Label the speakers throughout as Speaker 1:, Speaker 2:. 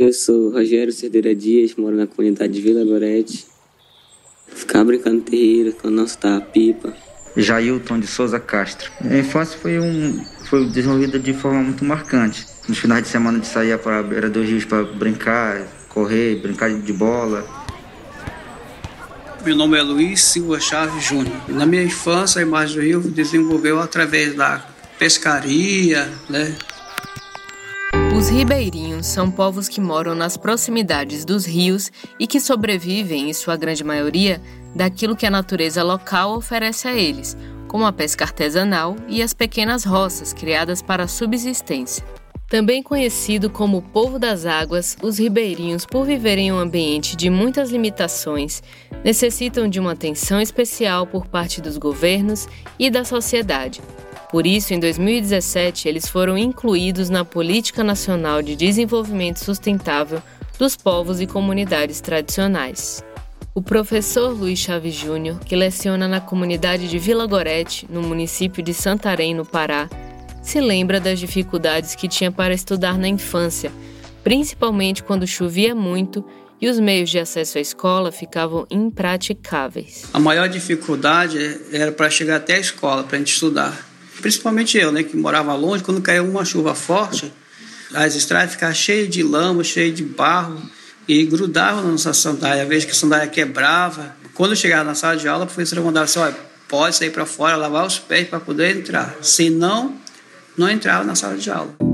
Speaker 1: Eu sou Rogério Cerdeira Dias, moro na comunidade de Vila Gorete. Ficava brincando terreiro, quando nós estava pipa.
Speaker 2: Jailton de Souza Castro. A infância foi, um, foi desenvolvida de forma muito marcante. Nos finais de semana de sair para a beira dos rios para brincar, correr, brincar de bola.
Speaker 3: Meu nome é Luiz Silva Chaves Júnior. Na minha infância, a imagem do rio desenvolveu através da pescaria, né?
Speaker 4: Os ribeirinhos são povos que moram nas proximidades dos rios e que sobrevivem, em sua grande maioria, daquilo que a natureza local oferece a eles, como a pesca artesanal e as pequenas roças criadas para a subsistência. Também conhecido como povo das águas, os ribeirinhos, por viverem em um ambiente de muitas limitações, necessitam de uma atenção especial por parte dos governos e da sociedade. Por isso, em 2017, eles foram incluídos na Política Nacional de Desenvolvimento Sustentável dos Povos e Comunidades Tradicionais. O professor Luiz Chaves Júnior, que leciona na comunidade de Vila Gorete, no município de Santarém, no Pará, se lembra das dificuldades que tinha para estudar na infância, principalmente quando chovia muito e os meios de acesso à escola ficavam impraticáveis.
Speaker 3: A maior dificuldade era para chegar até a escola, para a gente estudar. Principalmente eu, né, que morava longe, quando caiu uma chuva forte, as estradas ficavam cheias de lama, cheias de barro e grudavam na nossa sandália. A vez que a sandália quebrava. Quando eu chegava na sala de aula, a professora mandava assim: olha, pode sair para fora, lavar os pés para poder entrar. Se não, não entrava na sala de aula.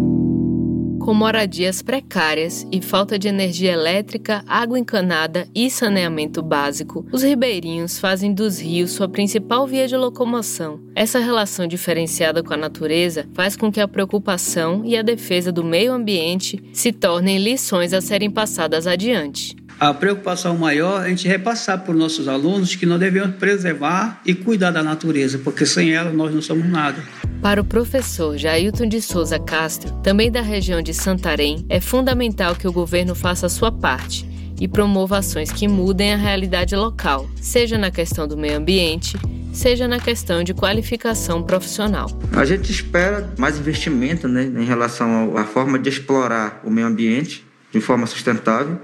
Speaker 4: Com moradias precárias e falta de energia elétrica, água encanada e saneamento básico, os ribeirinhos fazem dos rios sua principal via de locomoção. Essa relação diferenciada com a natureza faz com que a preocupação e a defesa do meio ambiente se tornem lições a serem passadas adiante.
Speaker 3: A preocupação maior é a gente repassar para os nossos alunos que nós devemos preservar e cuidar da natureza, porque sem ela nós não somos nada.
Speaker 4: Para o professor Jailton de Souza Castro, também da região de Santarém, é fundamental que o governo faça a sua parte e promova ações que mudem a realidade local, seja na questão do meio ambiente, seja na questão de qualificação profissional.
Speaker 2: A gente espera mais investimento né, em relação à forma de explorar o meio ambiente de forma sustentável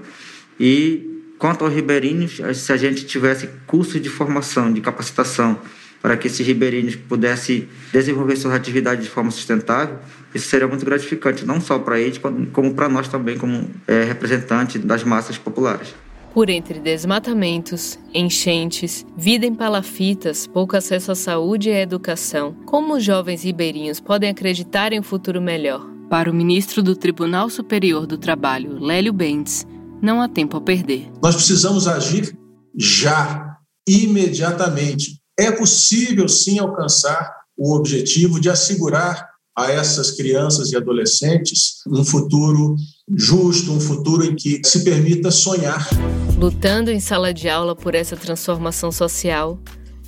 Speaker 2: e quanto aos ribeirinhos, se a gente tivesse cursos de formação, de capacitação para que esses ribeirinhos pudessem desenvolver suas atividades de forma sustentável, isso seria muito gratificante, não só para eles, como para nós também, como é, representantes das massas populares.
Speaker 4: Por entre desmatamentos, enchentes, vida em palafitas, pouco acesso à saúde e à educação, como os jovens ribeirinhos podem acreditar em um futuro melhor? Para o ministro do Tribunal Superior do Trabalho, Lélio Bentes, não há tempo a perder.
Speaker 5: Nós precisamos agir já, imediatamente, é possível sim alcançar o objetivo de assegurar a essas crianças e adolescentes um futuro justo, um futuro em que se permita sonhar.
Speaker 4: Lutando em sala de aula por essa transformação social,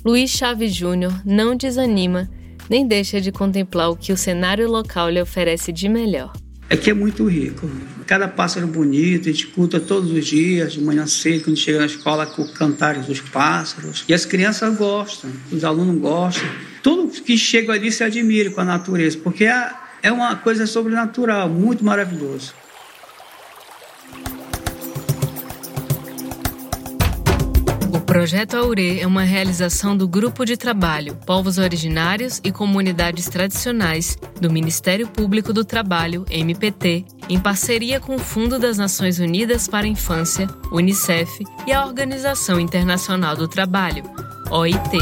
Speaker 4: Luiz Chaves Júnior não desanima nem deixa de contemplar o que o cenário local lhe oferece de melhor.
Speaker 3: Aqui é muito rico. Cada pássaro bonito, a gente escuta todos os dias, de manhã cedo, quando chega na escola, com cantares dos pássaros. E as crianças gostam, os alunos gostam. Tudo que chega ali se admira com a natureza, porque é, é uma coisa sobrenatural, muito maravilhoso.
Speaker 4: Projeto Aure é uma realização do Grupo de Trabalho Povos Originários e Comunidades Tradicionais do Ministério Público do Trabalho, MPT, em parceria com o Fundo das Nações Unidas para a Infância, Unicef e a Organização Internacional do Trabalho, OIT.